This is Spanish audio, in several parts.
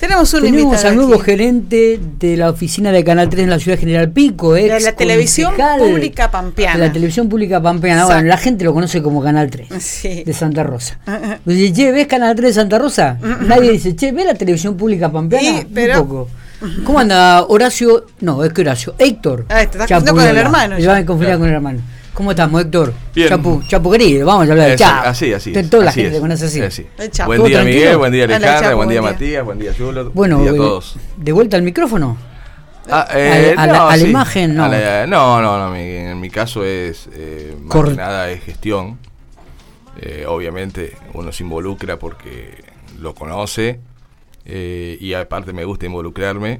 Tenemos un Tenemos al nuevo gerente de la oficina de Canal 3 en la ciudad General Pico, ex de la televisión pública pampeana. De la televisión pública pampeana. Bueno, la gente lo conoce como Canal 3 de Santa Rosa. Uh, Dice, che, ¿ves Canal 3 de Santa Rosa? Nadie dice, che, ¿ves la televisión pública pampeana? pero... Un poco. ¿Cómo anda Horacio? No, es que Horacio. Héctor. Ah, te estás con el hermano. Se va a confundir con el hermano. ¿Cómo estamos, Héctor? Bien. Chapu, Chapu querido, vamos a hablar de Chapu. Así, así. Toda la gente conoce así. así. Buen día, Miguel, buen día, Alejandra, buen día, Matías, buen día, Chulo. Bueno, buen día a todos. ¿De vuelta al micrófono? Ah, eh, a, la, imagen, no. no, no, no, en mi caso es eh, más que nada es gestión. Eh, obviamente uno se involucra porque lo conoce eh, y aparte me gusta involucrarme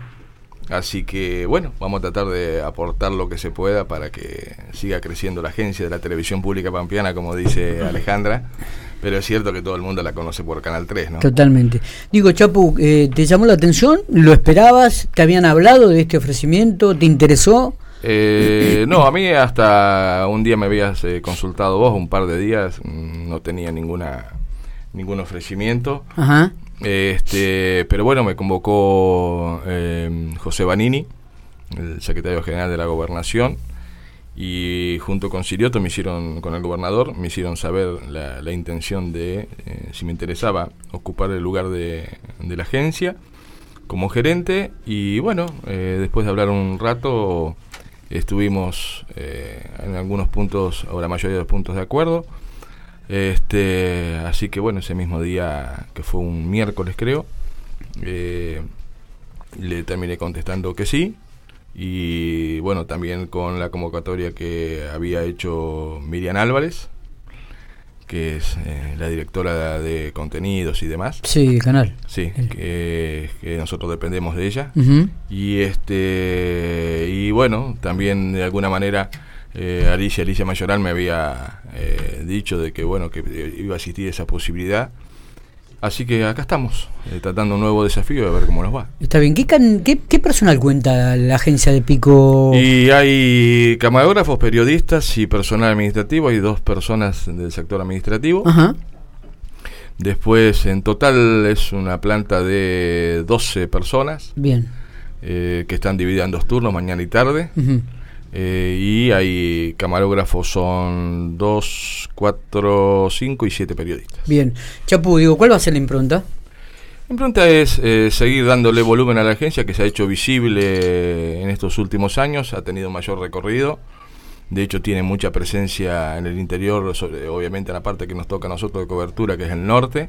Así que bueno, vamos a tratar de aportar lo que se pueda para que siga creciendo la agencia de la televisión pública pampeana, como dice Alejandra. Pero es cierto que todo el mundo la conoce por Canal 3, ¿no? Totalmente. Digo, Chapu, eh, ¿te llamó la atención? ¿Lo esperabas? ¿Te habían hablado de este ofrecimiento? ¿Te interesó? Eh, no, a mí hasta un día me habías eh, consultado vos, un par de días, mm, no tenía ninguna ningún ofrecimiento. Ajá. Este, pero bueno, me convocó eh, José Banini, el secretario general de la gobernación, y junto con Sirioto me hicieron, con el gobernador, me hicieron saber la, intención de, eh, si me interesaba, ocupar el lugar de, la agencia como gerente, y bueno, eh, después de hablar un rato, estuvimos en algunos puntos, o la mayoría de los puntos de acuerdo, este, así que bueno, ese mismo día, que fue un miércoles creo, eh, le terminé contestando que sí. Y bueno, también con la convocatoria que había hecho Miriam Álvarez, que es eh, la directora de contenidos y demás. Sí, el canal. Sí, que, nosotros dependemos de ella. Y este y bueno, también de alguna manera eh, Alicia, Alicia Mayoral me había eh, dicho de que bueno que iba a existir esa posibilidad. Así que acá estamos, eh, tratando un nuevo desafío a ver cómo nos va. Está bien, ¿Qué, qué, personal cuenta la agencia de Pico? Y hay camarógrafos, periodistas y personal administrativo, hay dos personas del sector administrativo. Después, en total, es una planta de 12 personas. Bien. que están divididas en dos turnos, mañana y tarde. Eh, y hay camarógrafos, son dos, cuatro, cinco y siete periodistas. Bien. Chapu, digo, ¿cuál va a ser la impronta? La impronta es eh, seguir dándole volumen a la agencia que se ha hecho visible en estos últimos años, ha tenido mayor recorrido. De hecho, tiene mucha presencia en el interior, obviamente en la parte que nos toca a nosotros de cobertura, que es el norte.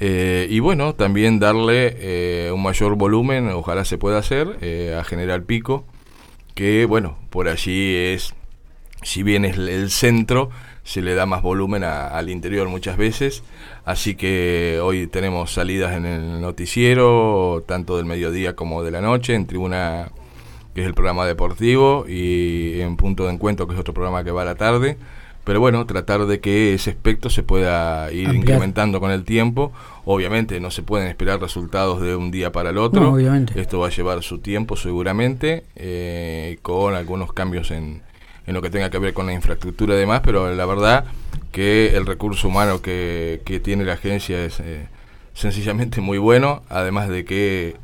Eh, y bueno, también darle un mayor volumen, ojalá se pueda hacer, a General Pico que bueno, por allí es, si bien es el centro, se le da más volumen al interior muchas veces, así que hoy tenemos salidas en el noticiero, tanto del mediodía como de la noche, en tribuna que es el programa deportivo y en punto de encuentro que es otro programa que va a la tarde pero bueno, tratar de que ese aspecto se pueda ir incrementando con el tiempo. Obviamente no se pueden esperar resultados de un día para el otro. Esto va a llevar su tiempo seguramente, eh, con algunos cambios en, en lo que tenga que ver con la infraestructura y demás, pero la verdad que el recurso humano que, que tiene la agencia es eh, sencillamente muy bueno, además de que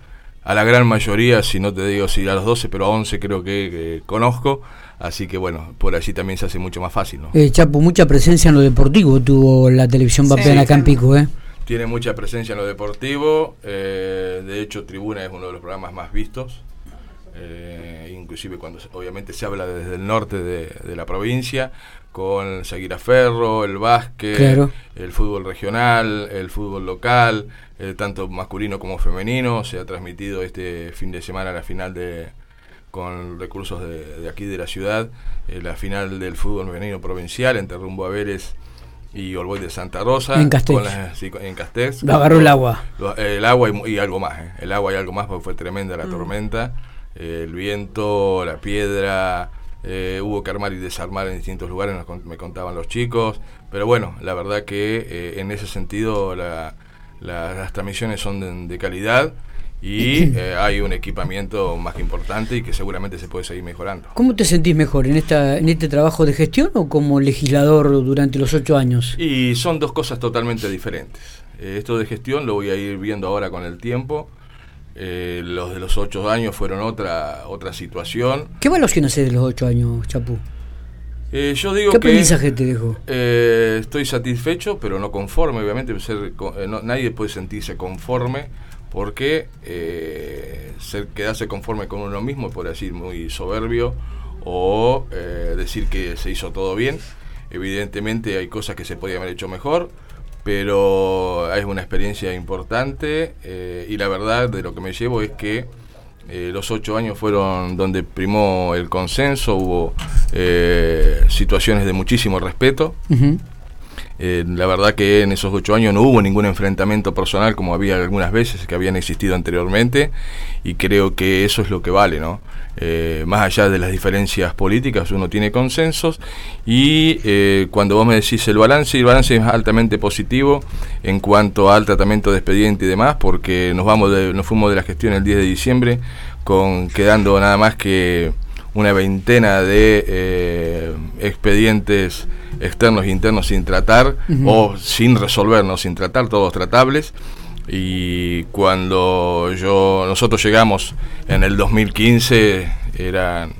a la gran mayoría, si no te digo si a los 12, pero a 11 creo que conozco, Así que bueno, por allí también se hace mucho más fácil. ¿no? Eh, Chapo, mucha presencia en lo deportivo tuvo la televisión vapeana acá en Pico, ¿eh? Tiene mucha presencia en lo deportivo, eh, de hecho Tribuna es uno de los programas más vistos, eh, inclusive cuando obviamente se habla desde el norte de, la provincia, con a Ferro, el básquet, el fútbol regional, el fútbol local, tanto masculino como femenino, se ha transmitido este fin de semana la final de con recursos de, aquí de la ciudad, eh, la final del fútbol femenino provincial entre Rumbo a Vélez y Olboy de Santa Rosa. En Castex. en Castex. Lo agarró el agua. el agua y, algo más. Eh. El agua y algo más porque fue tremenda la mm. tormenta. Eh, el viento, la piedra. hubo que armar y desarmar en distintos lugares, me contaban los chicos. Pero bueno, la verdad que en ese sentido las transmisiones son de calidad y eh, hay un equipamiento más que importante y que seguramente se puede seguir mejorando. ¿Cómo te sentís mejor en esta en este trabajo de gestión o como legislador durante los ocho años? Y son dos cosas totalmente diferentes. Eh, esto de gestión lo voy a ir viendo ahora con el tiempo. Eh, los de los ocho años fueron otra otra situación. ¿Qué evaluación hace de los ocho años, Chapu? Eh, yo digo ¿Qué aprendizaje te dejó? Eh, estoy satisfecho, pero no conforme, obviamente. Ser, nadie puede sentirse conforme porque ser, quedarse conforme con uno mismo, por decir muy soberbio, o decir que se hizo todo bien. Evidentemente hay cosas que se podían haber hecho mejor pero es una experiencia importante eh, y la verdad de lo que me llevo es que eh, los ocho años fueron donde primó el consenso, hubo eh, situaciones de muchísimo respeto. La verdad que en esos ocho años no hubo ningún enfrentamiento personal como había algunas veces que habían existido anteriormente y creo que eso es lo que vale, ¿no? Eh, más allá de las diferencias políticas, uno tiene consensos y eh, cuando vos me decís el balance, el balance es altamente positivo en cuanto al tratamiento de expediente y demás, porque nos vamos nos fuimos de la gestión el 10 de diciembre con quedando nada más que una veintena de eh, expedientes externos e internos sin tratar o sin resolvernos, sin tratar, todos tratables y cuando yo nosotros llegamos en el 2015 eran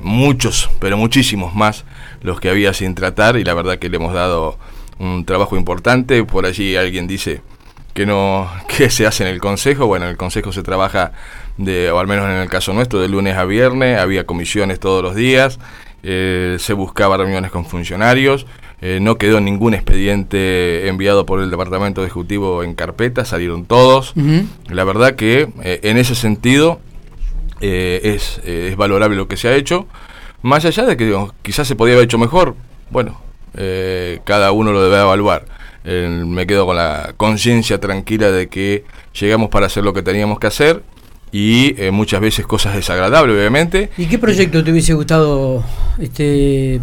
muchos, pero muchísimos más los que había sin tratar y la verdad que le hemos dado un trabajo importante. Por allí alguien dice que no que se hace en el consejo. Bueno, en el consejo se trabaja de o al menos en el caso nuestro de lunes a viernes, había comisiones todos los días, eh, se buscaba reuniones con funcionarios, eh, no quedó ningún expediente enviado por el Departamento Ejecutivo en carpeta, salieron todos. La verdad que eh, en ese sentido eh, es, es, valorable lo que se ha hecho. Más allá de que quizás se podía haber hecho mejor, bueno, cada uno lo debe evaluar. me quedo con la conciencia tranquila de que llegamos para hacer lo que teníamos que hacer y muchas veces cosas desagradables, obviamente. ¿Y qué proyecto te hubiese gustado este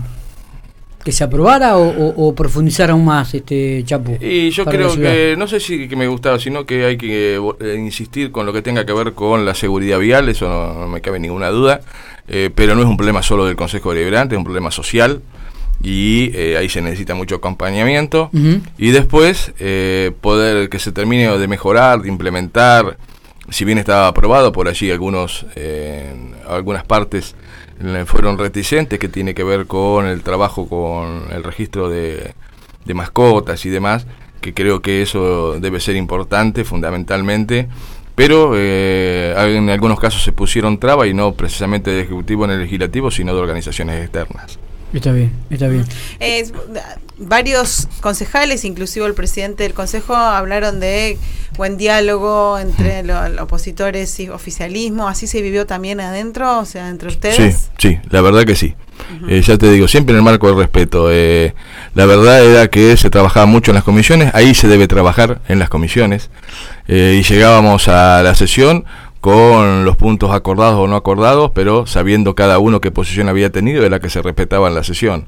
que se aprobara o, profundizar aún más este Chapu? Y yo creo que, no sé si que me gustaba, sino que hay que eh, insistir con lo que tenga que ver con la seguridad vial, eso no, me cabe ninguna duda, eh, pero no es un problema solo del Consejo Deliberante, es un problema social y eh, ahí se necesita mucho acompañamiento y después poder que se termine de mejorar, de implementar, si bien estaba aprobado por allí algunos algunas partes fueron reticentes, que tiene que ver con el trabajo con el registro de, mascotas y demás, que creo que eso debe ser importante fundamentalmente, pero eh, en algunos casos se pusieron trabas y no precisamente del Ejecutivo en el Legislativo, sino de organizaciones externas. Está bien, está bien. varios concejales, inclusive el presidente del Consejo, hablaron de buen diálogo entre los, opositores y oficialismo. ¿Así se vivió también adentro, o sea, entre ustedes? Sí, sí, la verdad que sí. Eh, ya te digo, siempre en el marco del respeto. Eh, la verdad era que se trabajaba mucho en las comisiones, ahí se debe trabajar en las comisiones. Eh, y llegábamos a la sesión con los puntos acordados o no acordados, pero sabiendo cada uno qué posición había tenido de la que se respetaba en la sesión.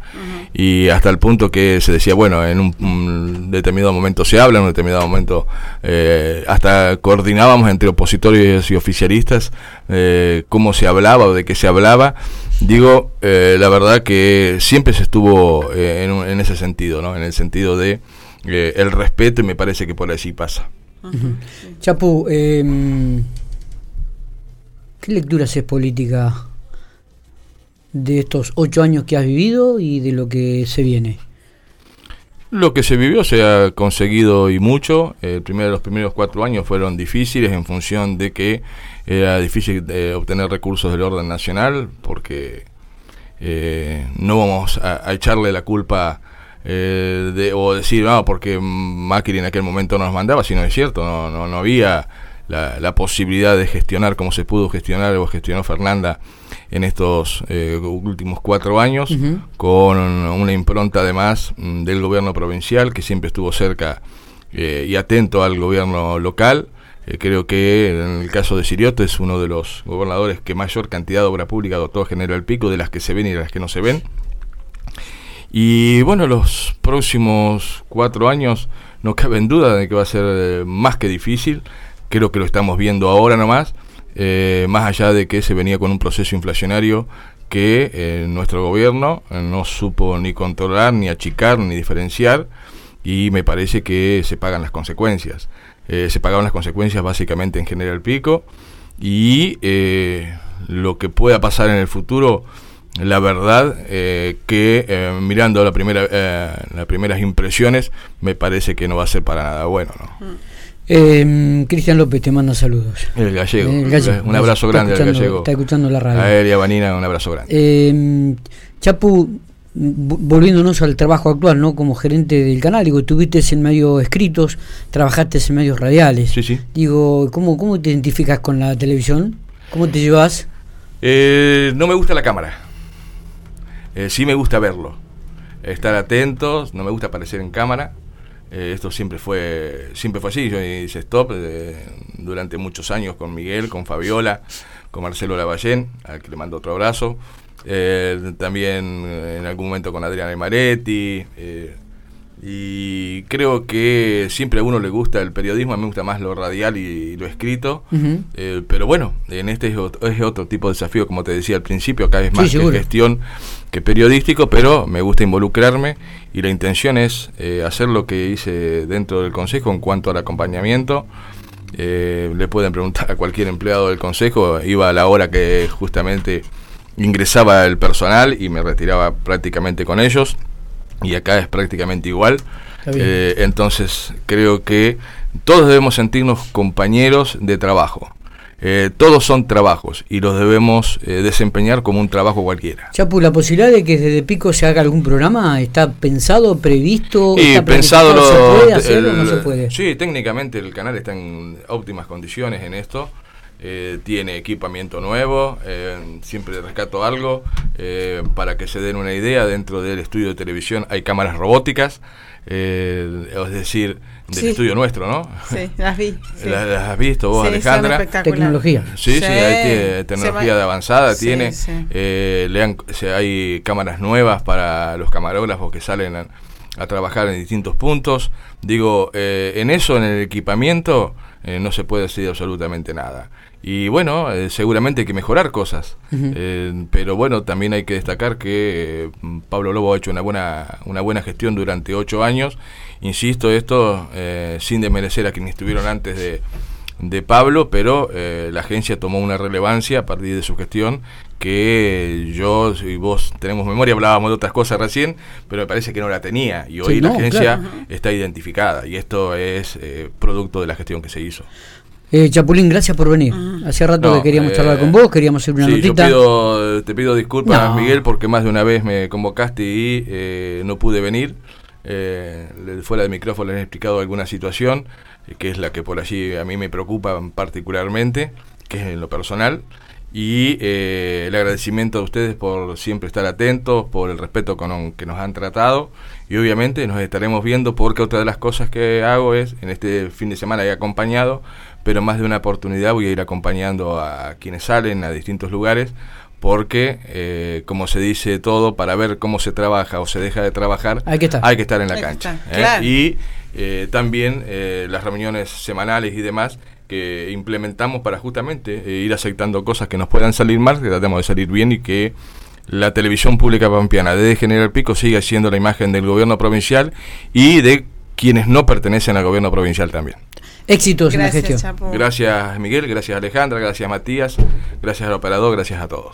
Y hasta el punto que se decía, bueno, en un, determinado momento se habla, en un determinado momento eh, hasta coordinábamos entre opositores y oficialistas eh, cómo se hablaba o de qué se hablaba. Digo, eh, la verdad que siempre se estuvo en, en, ese sentido, ¿no? En el sentido de el respeto y me parece que por allí pasa. Chapu, eh, ¿Qué lectura haces política de estos ocho años que has vivido y de lo que se viene? Lo que se vivió se ha conseguido y mucho. El primero, los primeros cuatro años fueron difíciles en función de que era difícil eh, obtener recursos del orden nacional porque eh, no vamos a, echarle la culpa eh, de, o decir, no, porque Macri en aquel momento no nos mandaba, si no es cierto, no, no, no había la, posibilidad de gestionar como se pudo gestionar o gestionó Fernanda en estos eh, últimos cuatro años, con una impronta además mm, del gobierno provincial que siempre estuvo cerca eh, y atento al gobierno local. Eh, creo que en el caso de Siriote es uno de los gobernadores que mayor cantidad de obra pública dotó General Pico, de las que se ven y de las que no se ven. Y bueno, los próximos cuatro años no cabe en duda de que va a ser más que difícil creo que lo estamos viendo ahora nomás, eh, más allá de que se venía con un proceso inflacionario que eh, nuestro gobierno eh, no supo ni controlar, ni achicar, ni diferenciar, y me parece que se pagan las consecuencias. se pagaban las consecuencias básicamente en General Pico y lo que pueda pasar en el futuro la verdad eh, que eh, mirando la primera, eh, las primeras impresiones me parece que no va a ser para nada bueno. ¿no? Mm. Cristian López te manda saludos. El gallego. un abrazo grande al gallego. Está escuchando la radio. A él y a Vanina un abrazo grande. Chapu, volviéndonos al trabajo actual, ¿no? Como gerente del canal, digo, estuviste en medios escritos, trabajaste en medios radiales. Sí, sí. Digo, ¿cómo, cómo te identificas con la televisión? ¿Cómo te llevas? no me gusta la cámara. Eh, sí me gusta verlo, estar atentos, no me gusta aparecer en cámara. Eh, esto siempre fue siempre fue así. Yo hice stop eh, durante muchos años con Miguel, con Fabiola, con Marcelo Lavallén, al que le mando otro abrazo. también en algún momento con Adriana Maretti. Y creo que siempre a uno le gusta el periodismo, a mí me gusta más lo radial y, lo escrito. Eh, pero bueno, en este es otro, tipo de desafío, como te decía al principio, acá es más que gestión que periodístico, pero me gusta involucrarme y la intención es eh, hacer lo que hice dentro del Consejo en cuanto al acompañamiento. Eh, le pueden preguntar a cualquier empleado del Consejo, iba a la hora que justamente ingresaba el personal y me retiraba prácticamente con ellos y acá es prácticamente igual. Eh, entonces creo que todos debemos sentirnos compañeros de trabajo. Eh, todos son trabajos y los debemos eh, desempeñar como un trabajo cualquiera. Chapu, ¿la posibilidad de que desde Pico se haga algún programa está pensado, previsto? Y pensado ¿Se puede hacer o no se puede? Sí, técnicamente el canal está en óptimas condiciones en esto. Eh, tiene equipamiento nuevo, eh, siempre rescato algo, eh, para que se den una idea, dentro del estudio de televisión hay cámaras robóticas, es decir, del estudio nuestro, ¿no? Sí, las vi. Las, has visto vos, Alejandra. Tecnología. Sí, sí, hay tecnología de avanzada, tiene, le hay cámaras nuevas para los camarógrafos que salen a, a trabajar en distintos puntos. Digo, en eso, en el equipamiento, no se puede decir absolutamente nada. Y bueno, eh, seguramente hay que mejorar cosas. Eh, pero bueno, también hay que destacar que eh, Pablo Lobo ha hecho una buena, una buena gestión durante ocho años. Insisto, esto sin desmerecer a quienes estuvieron antes de, de Pablo, pero la agencia tomó una relevancia a partir de su gestión que yo y vos tenemos memoria, hablábamos de otras cosas recién, pero me parece que no la tenía y hoy la agencia está identificada y esto es producto de la gestión que se hizo. Eh, Chapulín, gracias por venir. Hace rato que queríamos charlar con vos, queríamos hacer una sí, notita. Yo te pido disculpas, Miguel, porque más de una vez me convocaste y eh, no pude venir. Eh, fuera del micrófono les he explicado alguna situación, eh, que es la que por allí a mí me preocupa particularmente, que es en lo personal. Y el agradecimiento a ustedes por siempre estar atentos, por el respeto con que nos han tratado. Y obviamente nos estaremos viendo porque otra de las cosas que hago es, en este fin de semana he acompañado pero más de una oportunidad voy a ir acompañando a quienes salen a distintos lugares porque, eh, como se dice todo, para ver cómo se trabaja o se deja de trabajar, hay que estar, hay que estar en la cancha. ¿eh? Y eh, también las reuniones semanales y demás que implementamos para justamente ir aceptando cosas que nos puedan salir mal, que tratemos de salir bien y que la televisión pública pampeana de General Pico siga siendo la imagen del gobierno provincial y de quienes no pertenecen al gobierno provincial también. Éxitos en la gestión. Gracias Miguel, gracias Alejandra, gracias Matías, gracias al operador, gracias a todos.